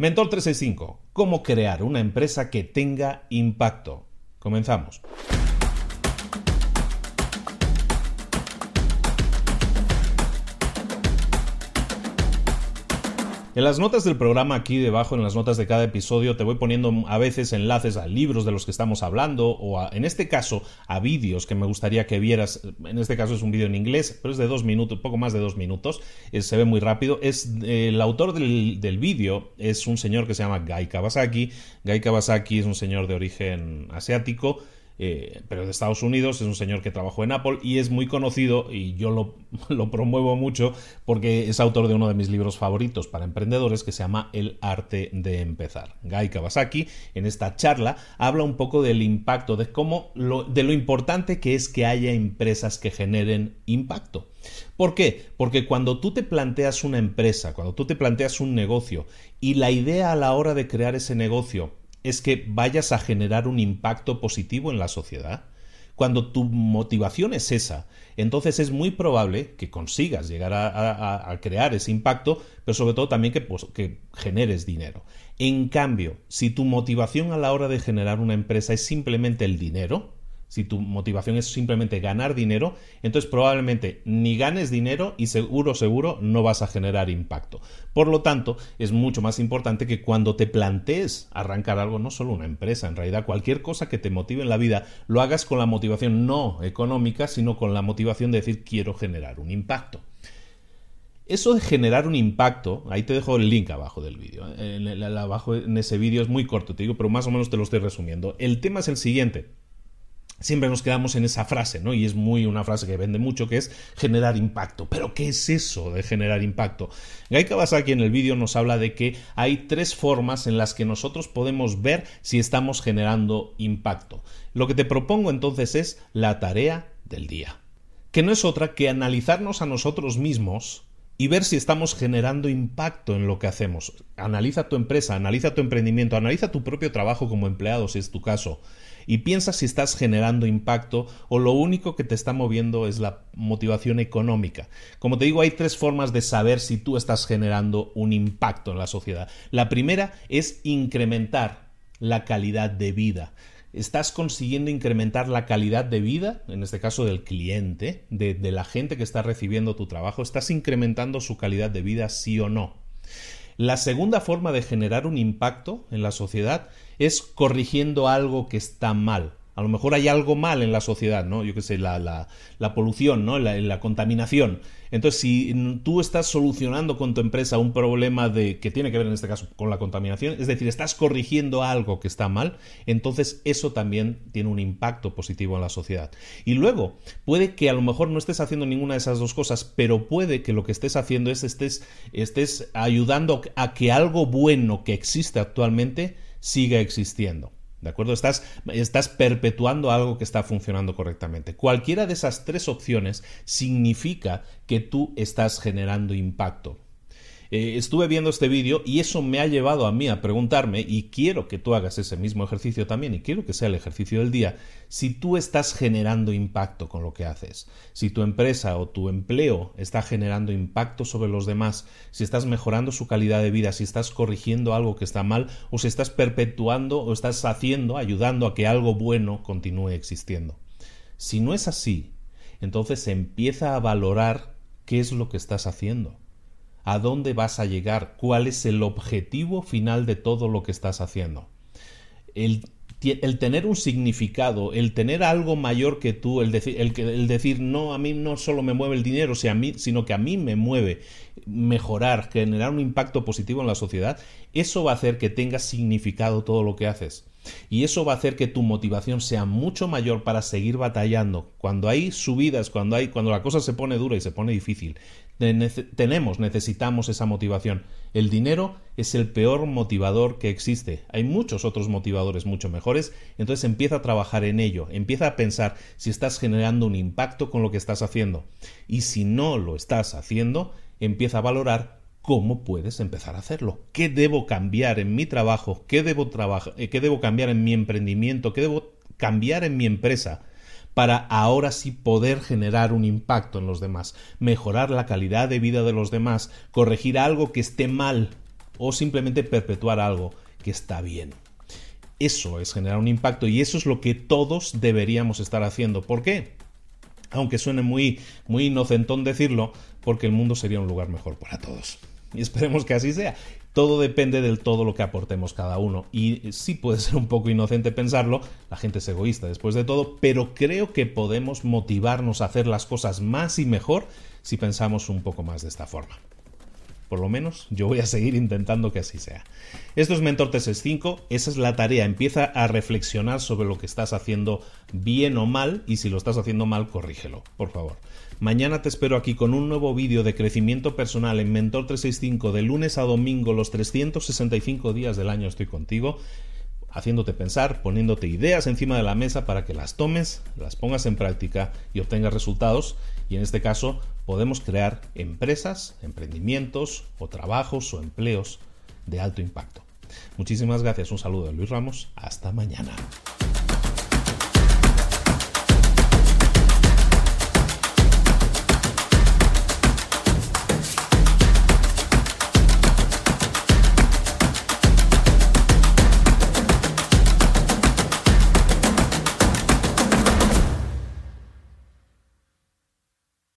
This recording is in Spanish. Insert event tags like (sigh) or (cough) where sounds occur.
Mentor 365, cómo crear una empresa que tenga impacto. Comenzamos. En las notas del programa aquí debajo, en las notas de cada episodio, te voy poniendo a veces enlaces a libros de los que estamos hablando o en este caso a vídeos que me gustaría que vieras. En este caso es un vídeo en inglés, pero es de dos minutos, poco más de dos minutos, se ve muy rápido. Es el autor del, del vídeo es un señor que se llama Guy Kawasaki. Guy Kawasaki es un señor de origen asiático eh, pero de Estados Unidos, es un señor que trabajó en Apple y es muy conocido y yo (laughs) lo, promuevo mucho porque es autor de uno de mis libros favoritos para emprendedores que se llama El arte de empezar. Guy Kawasaki en esta charla habla un poco del impacto, de cómo lo, de lo importante que es que haya empresas que generen impacto. ¿Por qué? Porque cuando tú te planteas una empresa, cuando tú te planteas un negocio y la idea a la hora de crear ese negocio es que vayas a generar un impacto positivo en la sociedad. Cuando tu motivación es esa, entonces es muy probable que consigas llegar a, crear ese impacto, pero sobre todo también que, pues, que generes dinero. En cambio, si tu motivación a la hora de generar una empresa es simplemente el dinero, si tu motivación es simplemente ganar dinero, entonces probablemente ni ganes dinero y seguro, seguro no vas a generar impacto. Por lo tanto, es mucho más importante que cuando te plantees arrancar algo, no solo una empresa, en realidad cualquier cosa que te motive en la vida, lo hagas con la motivación no económica, sino con la motivación de decir quiero generar un impacto. Eso de generar un impacto, ahí te dejo el link abajo del vídeo. ¿eh? Abajo en ese vídeo es muy corto, te digo, pero más o menos te lo estoy resumiendo. El tema es el siguiente siempre nos quedamos en esa frase, ¿no? Y es muy una frase que vende mucho, que es generar impacto. Pero ¿qué es eso de generar impacto? Guy Kawasaki en el vídeo nos habla de que hay tres formas en las que nosotros podemos ver si estamos generando impacto. Lo que te propongo entonces es la tarea del día, que no es otra que analizarnos a nosotros mismos y ver si estamos generando impacto en lo que hacemos. Analiza tu empresa, analiza tu emprendimiento, analiza tu propio trabajo como empleado, si es tu caso y piensa si estás generando impacto o lo único que te está moviendo es la motivación económica. Como te digo, hay tres formas de saber si tú estás generando un impacto en la sociedad. La primera es incrementar la calidad de vida. ¿Estás consiguiendo incrementar la calidad de vida, en este caso del cliente, de, de, la gente que está recibiendo tu trabajo? ¿Estás incrementando su calidad de vida, sí o no? La segunda forma de generar un impacto en la sociedad es corrigiendo algo que está mal. A lo mejor hay algo mal en la sociedad, ¿no? Yo qué sé, la, la, la polución, ¿no? La, la, contaminación. Entonces, si tú estás solucionando con tu empresa un problema de que tiene que ver en este caso con la contaminación, es decir, estás corrigiendo algo que está mal, entonces eso también tiene un impacto positivo en la sociedad. Y luego, puede que a lo mejor no estés haciendo ninguna de esas dos cosas, pero puede que lo que estés haciendo es estés, estés ayudando a que algo bueno que existe actualmente siga existiendo. ¿De acuerdo? Estás, estás, perpetuando algo que está funcionando correctamente. Cualquiera de esas tres opciones significa que tú estás generando impacto. Eh, estuve viendo este vídeo y eso me ha llevado a mí a preguntarme, y quiero que tú hagas ese mismo ejercicio también, y quiero que sea el ejercicio del día, si tú estás generando impacto con lo que haces, si tu empresa o tu empleo está generando impacto sobre los demás, si estás mejorando su calidad de vida, si estás corrigiendo algo que está mal, o si estás perpetuando o estás haciendo, ayudando a que algo bueno continúe existiendo. Si no es así, entonces empieza a valorar qué es lo que estás haciendo a dónde vas a llegar, cuál es el objetivo final de todo lo que estás haciendo. El, tener un significado, el tener algo mayor que tú, el, el, decir, no, a mí no solo me mueve el dinero, sino que a mí me mueve mejorar, generar un impacto positivo en la sociedad, eso va a hacer que tenga significado todo lo que haces. Y eso va a hacer que tu motivación sea mucho mayor para seguir batallando. Cuando hay subidas, cuando hay, cuando la cosa se pone dura y se pone difícil, tenemos, necesitamos esa motivación. El dinero es el peor motivador que existe. Hay muchos otros motivadores mucho mejores, entonces empieza a trabajar en ello, empieza a pensar si estás generando un impacto con lo que estás haciendo. Y si no lo estás haciendo, empieza a valorar cómo puedes empezar a hacerlo. ¿Qué debo cambiar en mi trabajo? ¿Qué debo, eh, qué debo cambiar en mi emprendimiento? ¿Qué debo cambiar en mi empresa? para ahora sí poder generar un impacto en los demás, mejorar la calidad de vida de los demás, corregir algo que esté mal o simplemente perpetuar algo que está bien. Eso es generar un impacto y eso es lo que todos deberíamos estar haciendo. ¿Por qué? Aunque suene muy, muy inocentón decirlo, porque el mundo sería un lugar mejor para todos. Y esperemos que así sea. Todo depende del todo lo que aportemos cada uno. Y sí puede ser un poco inocente pensarlo, la gente es egoísta después de todo, pero creo que podemos motivarnos a hacer las cosas más y mejor si pensamos un poco más de esta forma. Por lo menos yo voy a seguir intentando que así sea. Esto es Mentor 365, esa es la tarea. Empieza a reflexionar sobre lo que estás haciendo bien o mal y si lo estás haciendo mal, corrígelo, por favor. Mañana te espero aquí con un nuevo vídeo de crecimiento personal en Mentor 365 de lunes a domingo, los 365 días del año estoy contigo haciéndote pensar, poniéndote ideas encima de la mesa para que las tomes, las pongas en práctica y obtengas resultados. Y en este caso podemos crear empresas, emprendimientos o trabajos o empleos de alto impacto. Muchísimas gracias, un saludo de Luis Ramos, hasta mañana.